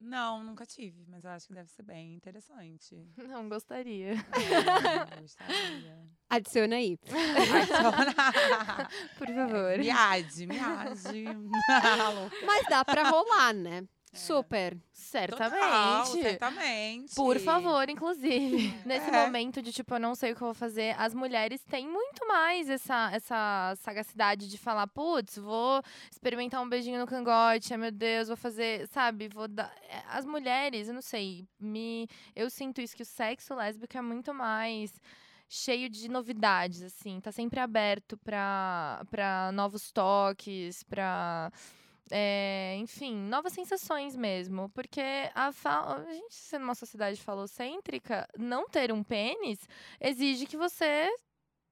Não, nunca tive, mas eu acho que deve ser bem interessante. Não gostaria. É, gostaria. Adiciona aí. Só- Por favor. Miade, miade. Louca. Mas dá pra rolar, né? Super. Certamente. Total, certamente. Por favor, inclusive. Nesse É. momento de, tipo, eu não sei o que eu vou fazer, as mulheres têm muito mais essa, essa sagacidade de falar, putz, vou experimentar um beijinho no cangote, ai meu Deus, vou fazer, sabe, vou dar. É, As mulheres, eu não sei, me. Eu sinto isso, que o sexo lésbico é muito mais cheio de novidades, assim, tá sempre aberto pra, pra novos toques, pra é, enfim, novas sensações mesmo. Porque a, a gente sendo uma sociedade falocêntrica, não ter um pênis exige que você,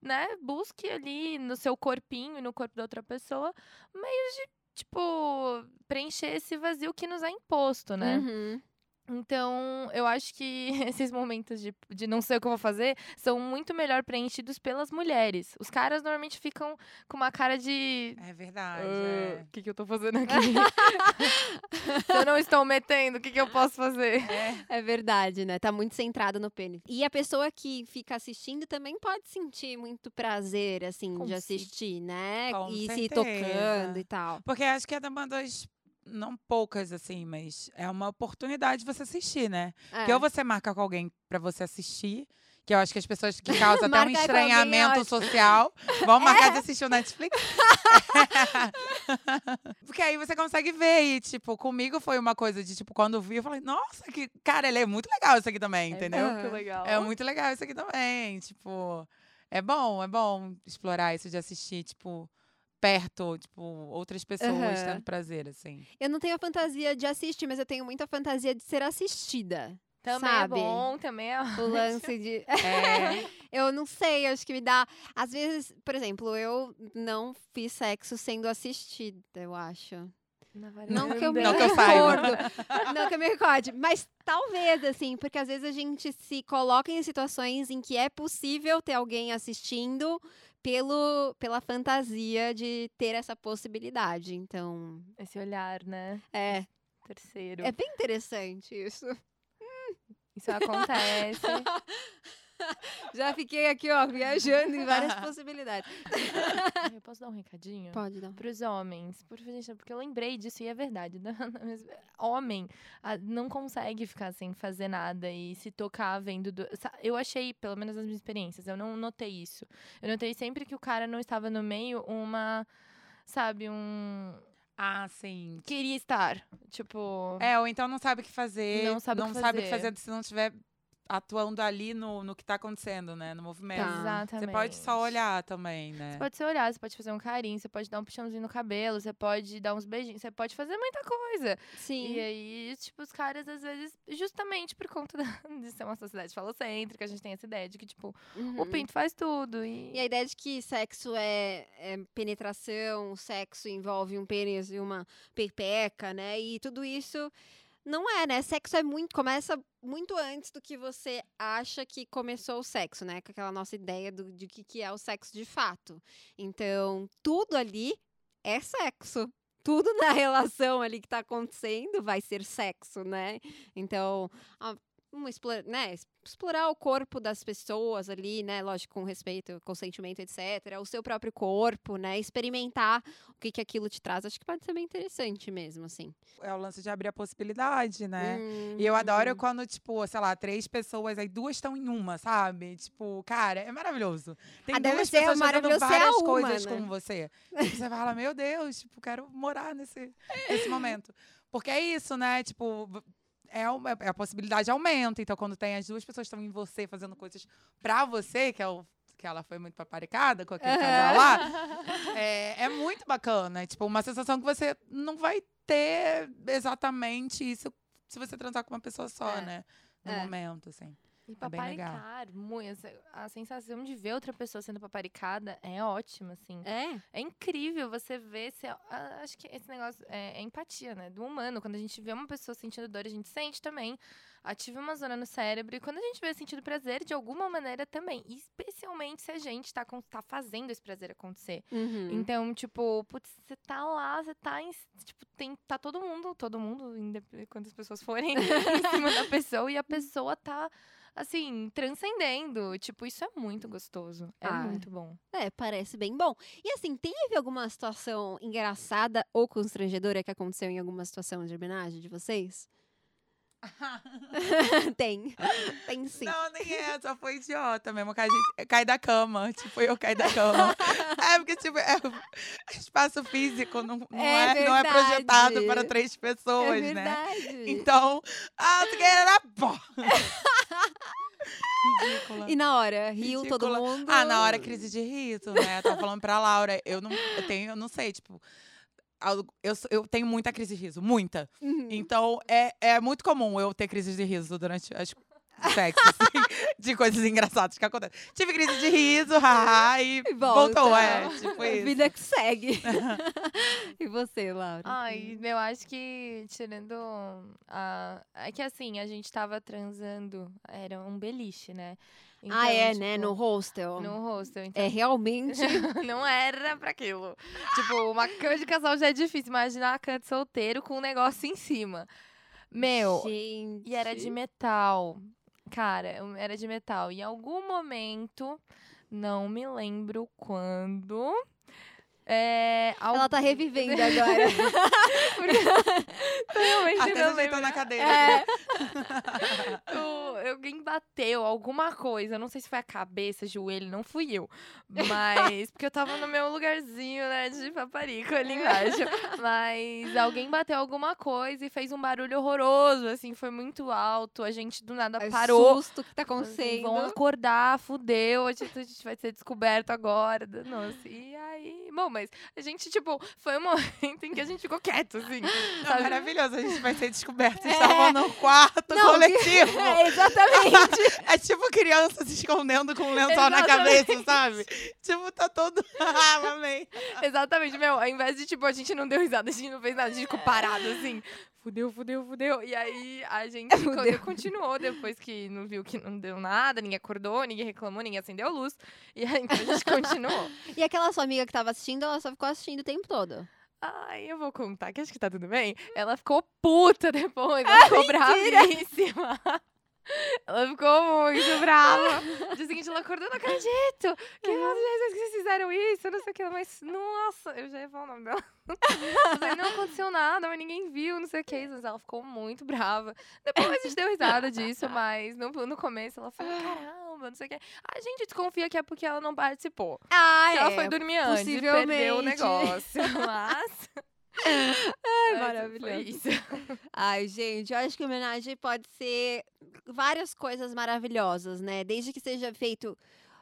né, busque ali no seu corpinho no corpo da outra pessoa meios de, tipo, preencher esse vazio que nos é imposto, né? Uhum. Então, eu acho que esses momentos de, de não sei o que eu vou fazer são muito melhor preenchidos pelas mulheres. Os caras normalmente ficam com uma cara de. É verdade. "Ah, é. O que, que eu tô fazendo aqui? Se eu não estou metendo, o que, que eu posso fazer? É. É verdade, né? Tá muito centrado no pênis. E a pessoa que fica assistindo também pode sentir muito prazer, assim, Com de assistir, né? Com e se certeza. tocando e tal. Porque acho que é uma das. Não poucas, assim, mas é uma oportunidade de você assistir, né? É. ou você marca com alguém pra você assistir, que eu acho que as pessoas que causam até um é estranhamento social vão marcar de assistir o Netflix. Porque aí você consegue ver. E, tipo, comigo foi uma coisa de, tipo, quando eu vi, eu falei, nossa, que. Cara, ele é muito legal isso aqui também, entendeu? muito Muito legal. É muito legal isso aqui também. Tipo, é bom, é bom explorar isso de assistir, tipo, perto, tipo, outras pessoas Aham. tendo prazer, assim. Eu não tenho a fantasia de assistir, mas eu tenho muita fantasia de ser assistida. Também sabe? é bom, também é O lance de. É, Eu não sei, acho que me dá. Às vezes, por exemplo, eu não fiz sexo sendo assistida, eu acho. Não que eu me Não que eu saiba. recordo. Não que eu me recorde. Mas talvez, assim, porque às vezes a gente se coloca em situações em que é possível ter alguém assistindo pelo, pela fantasia de ter essa possibilidade. Então, Esse olhar, né? é, Terceiro. é bem interessante isso. Isso acontece. Já fiquei aqui, ó, viajando em várias possibilidades. eu posso dar um recadinho? Pode dar. Para os homens, por gente, porque eu lembrei disso e é verdade. né? Homem não consegue ficar sem fazer nada e se tocar vendo. do- Eu achei, pelo menos nas minhas experiências, eu não notei isso. Eu notei sempre que o cara não estava no meio, uma. Sabe, um. ah, sim. Queria estar. Tipo. É, ou então não sabe o que fazer. Não sabe o que sabe o que fazer. fazer se não estiver atuando ali no, no que tá acontecendo, né? No movimento. Tá. Exatamente. Você pode só olhar também, né? Você pode se olhar, você pode fazer um carinho, você pode dar um puxãozinho no cabelo, você pode dar uns beijinhos, você pode fazer muita coisa. Sim. E aí, tipo, os caras, às vezes, justamente por conta da- de ser uma sociedade falocêntrica, a gente tem essa ideia de que, tipo, o Uhum. pinto faz tudo. E, E a ideia de que sexo é, é penetração, sexo envolve um pênis e uma pepeca, né? E tudo isso não é, né? Sexo é muito. Começa muito antes do que você acha que começou o sexo, né? Com aquela nossa ideia do, de que, que é o sexo de fato. Então, tudo ali é sexo. Tudo na relação ali que tá acontecendo vai ser sexo, né? Então, a- né, explorar o corpo das pessoas ali, né, lógico, com respeito, consentimento, etc. O seu próprio corpo, né, experimentar o que que aquilo te traz, acho que pode ser bem interessante mesmo, assim. É o lance de abrir a possibilidade, né? Hum, E eu adoro uhum. quando, tipo, sei lá, três pessoas, aí duas estão em uma, sabe? Tipo, cara, é maravilhoso. Tem Ah, deve duas pessoas fazendo a várias uma, coisas né? com você. Tipo, você fala, meu Deus, tipo, quero morar nesse, nesse momento. Porque é isso, né? Tipo, é, uma, é a possibilidade aumenta. Então, quando tem as duas pessoas que estão em você fazendo coisas pra você, que é o que ela foi muito paparicada com aquele casal lá, é, é muito bacana. É, tipo, uma sensação que você não vai ter exatamente isso se você transar com uma pessoa só, É. né? No É. momento, assim. E É paparicar, muito, essa- a sensação de ver outra pessoa sendo paparicada é ótima, assim. É? É incrível você ver. Se, a- acho que esse negócio é, é empatia, né? Do humano. Quando a gente vê uma pessoa sentindo dor, a gente sente também. Ativa uma zona no cérebro. E quando a gente vê sentindo prazer, de alguma maneira também. Especialmente se a gente tá, com- tá fazendo esse prazer acontecer. Uhum. Então, tipo, putz, você tá lá, você tá em. Tipo, tem, tá todo mundo, todo mundo, quantas pessoas forem, em cima da pessoa, e a pessoa tá, assim, transcendendo. Tipo, isso é muito gostoso. É Ah. muito bom. É, parece bem bom. E assim, teve alguma situação engraçada ou constrangedora que aconteceu em alguma situação de homenagem de vocês? Tem. Tem sim. Não, nem é, só foi idiota mesmo. Que a gente cai da cama. Tipo, eu caí da cama. é, porque, tipo, é, espaço físico não, não, É é, não é projetado para três é pessoas, né? verdade. Então, ah, tu era pó. Ridícula. E na hora, riu todo Ridícula. mundo? Ah, na hora crise de riso, né? Eu tava falando pra Laura, eu não eu tenho, eu não sei, tipo, eu, eu tenho muita crise de riso, muita. Uhum. Então, é, é muito comum eu ter crise de riso durante as sexo, assim, de coisas engraçadas que acontecem. Tive crise de riso, haha, e E volta. voltou, é, tipo isso. Vida que segue. e você, Laura? Ai, eu acho que tirando a. É que assim, a gente tava transando, era um beliche, né? ah, é, Então, né? tipo, No hostel. No hostel. Então, É realmente. não era pra aquilo. tipo, uma cama de casal já é difícil. Imagina uma cama de solteiro com um negócio em cima. Meu, Gente. e era de metal. Cara, era de metal. E em algum momento, não me lembro quando. É, Ela tá revivendo agora. Realmente Até não lembro. na cadeira. É. O- alguém bateu alguma coisa. eu Não sei se foi a cabeça, joelho, não fui eu. Mas. Porque eu tava no meu lugarzinho, né? De paparico ali embaixo. Mas alguém bateu alguma coisa e fez um barulho horroroso. Assim, foi muito alto. A gente do nada É parou. susto que tá acontecendo. vão acordar, fudeu, a gente, a gente vai ser descoberto agora. Nossa, e aí. Bom, mas a gente, tipo, foi um momento em que a gente ficou quieto, assim. Não, maravilhoso, a gente vai ser descoberto. Estavam no quarto Não, coletivo. É, exatamente. É tipo criança se escondendo com um lençol na cabeça, sabe? Tipo, tá todo. ah, amei. Exatamente, meu. Ao invés de, tipo, a gente não deu risada, a gente não fez nada, a gente ficou parado, assim. Fudeu, fudeu, fudeu. E aí a gente Fudeu. continuou depois que não viu que não deu nada, ninguém acordou, ninguém reclamou, ninguém acendeu a luz. E aí então, a gente continuou. E aquela sua amiga que tava assistindo, ela só ficou assistindo o tempo todo. Ai, eu vou contar, que acho que tá tudo bem. Ela ficou puta depois, ela ficou bravíssima. Ela ficou muito brava. Dia seguinte, ela acordou, não acredito. Que que vocês fizeram isso, não sei o que. Mas, nossa, eu já ia falar o nome dela. Falei, não aconteceu nada, mas ninguém viu, não sei o que. Mas ela ficou muito brava. Depois a gente deu risada disso, mas no, no começo ela falou, caramba, não sei o que. A gente desconfia que é porque ela não participou. Ah, que ela foi dormir antes e perdeu o negócio. Mas... Ai, maravilhoso. Ai, gente, eu acho que homenagem pode ser várias coisas maravilhosas, né? Desde que seja feito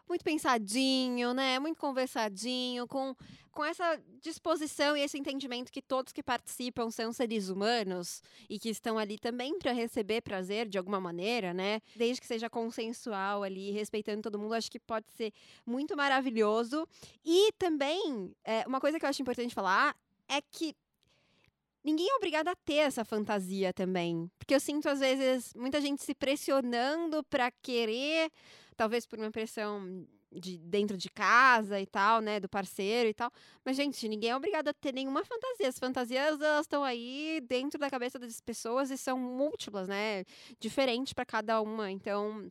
muito pensadinho, né? Muito conversadinho, com, com essa disposição e esse entendimento que todos que participam são seres humanos e que estão ali também para receber prazer de alguma maneira, né? Desde que seja consensual ali, respeitando todo mundo, acho que pode ser muito maravilhoso. E também, é, uma coisa que eu acho importante falar é que ninguém é obrigado a ter essa fantasia também. Porque eu sinto, às vezes, muita gente se pressionando para querer, talvez por uma pressão de dentro de casa e tal, né, do parceiro e tal. Mas gente, ninguém é obrigado a ter nenhuma fantasia. As fantasias elas estão aí dentro da cabeça das pessoas e são múltiplas, né, diferentes para cada uma. Então,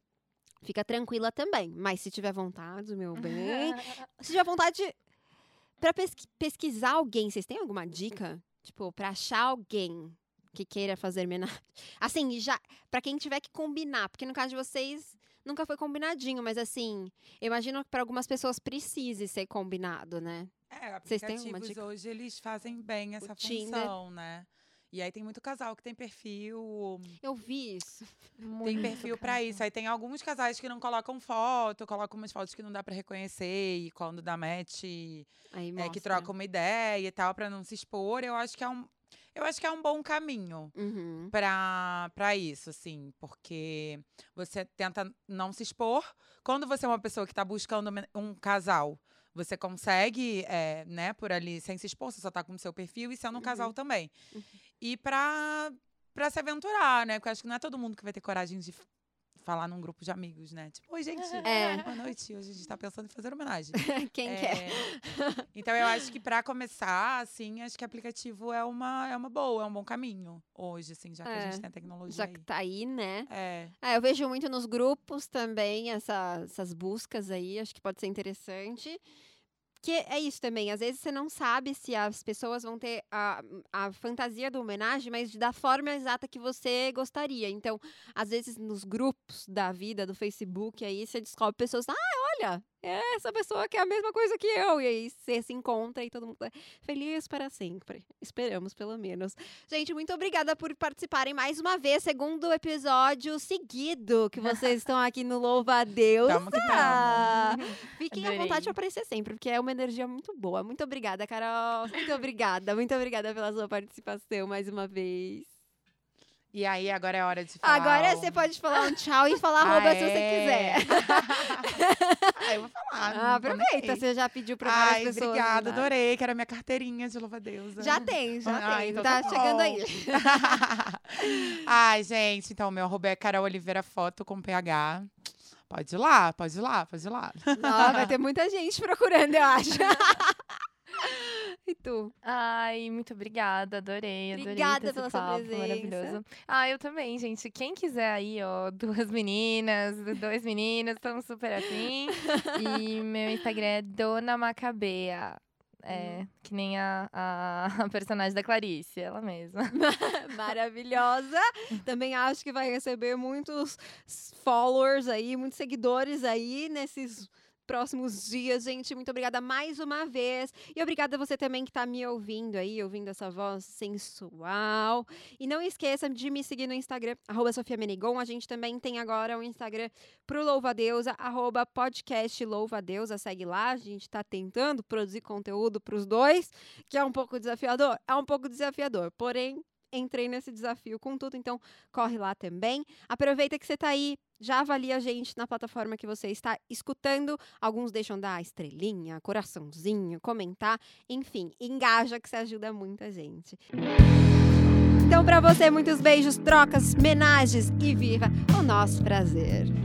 fica tranquila também. Mas se tiver vontade, meu bem, se tiver vontade para pesquisar alguém, vocês têm alguma dica? Tipo, pra achar alguém que queira fazer homenagem. Assim, já para quem tiver que combinar, porque no caso de vocês nunca foi combinadinho, mas assim, eu imagino que para algumas pessoas precise ser combinado, né? É, Vocês têm alguma aplicativos hoje eles fazem bem essa Tinder. função, né? E aí tem muito casal que tem perfil, Eu vi isso. tem Muito perfil pra casal. isso. Aí tem alguns casais que não colocam foto, colocam umas fotos que não dá pra reconhecer e quando dá match, Aí é, que troca uma ideia e tal pra não se expor. Eu acho que é um Eu acho que é um bom caminho Uhum. pra pra isso, assim, porque você tenta não se expor. Quando você é uma pessoa que tá buscando um casal, você consegue, eh, né, por ali, sem se expor, você só tá com o seu perfil e sendo um casal também. Uhum. E pra, pra se aventurar, né? Porque eu acho que não é todo mundo que vai ter coragem de falar num grupo de amigos, né? Tipo, oi, gente, É. boa noite. Hoje a gente tá pensando em fazer homenagem. Quem É, quer? Então eu acho que pra começar, assim, acho que aplicativo é uma, é uma boa, é um bom caminho hoje, assim, já que a É, gente tem a tecnologia Já aí. que tá aí, né? É. É, eu vejo muito nos grupos também essa- essas buscas aí, acho que pode ser interessante. Que é isso também, às vezes você não sabe se as pessoas vão ter a, a fantasia da homenagem, mas da forma exata que você gostaria. Então, às vezes nos grupos da vida, do Facebook, aí você descobre pessoas, ah, olha, é essa pessoa que é a mesma coisa que eu. E aí você se encontra e todo mundo é feliz para sempre. Esperamos, pelo menos. Gente, muito obrigada por participarem mais uma vez, segundo episódio seguido que vocês estão aqui no Louva a Deus. Tamo que tamo. Fiquem à Adorei. vontade de aparecer sempre, porque é uma energia muito boa. Muito obrigada, Carol. Muito obrigada, muito obrigada pela sua participação mais uma vez. E aí, agora é hora de falar. Agora o- você pode falar um tchau e falar Ah, arroba se você quiser. ah, eu vou falar. Ah, aproveita, aí. você já pediu pra várias Ai, pessoas. obrigada, né? adorei, que era minha carteirinha de louva-deusa. Já tem, já Ah, tem. então tá, tá chegando aí. Ai, gente, então, meu arroba é Carol Oliveira Foto com PH. Pode ir lá, pode ir lá, pode ir lá. Não, vai ter muita gente procurando, eu acho. E tu? Ai, muito obrigada, adorei, adorei Obrigada pela sua papo presença. maravilhoso. Ah, eu também, gente. Quem quiser aí, ó, duas meninas, dois meninos, estamos super afim. e meu Instagram é Dona Macabea. É, que nem a, a, a personagem da Clarice, ela mesma. Maravilhosa. Também acho que vai receber muitos followers aí, muitos seguidores aí nesses próximos dias, gente. Muito obrigada mais uma vez. E obrigada a você também que está me ouvindo aí, ouvindo essa voz sensual. E não esqueça de me seguir no Instagram, arroba Sofia Menegon. A gente também tem agora um Instagram pro Louva Deusa, arroba podcast Louva Deusa. Segue lá, a gente está tentando produzir conteúdo para os dois, que é um pouco desafiador. É um pouco desafiador, porém entrei nesse desafio com tudo, então corre lá também. Aproveita que você está aí, já avalia a gente na plataforma que você está escutando. Alguns deixam dar estrelinha, coraçãozinho, comentar, enfim, engaja que você ajuda muita gente. Então, para você, muitos beijos, trocas, homenagens e viva o nosso prazer.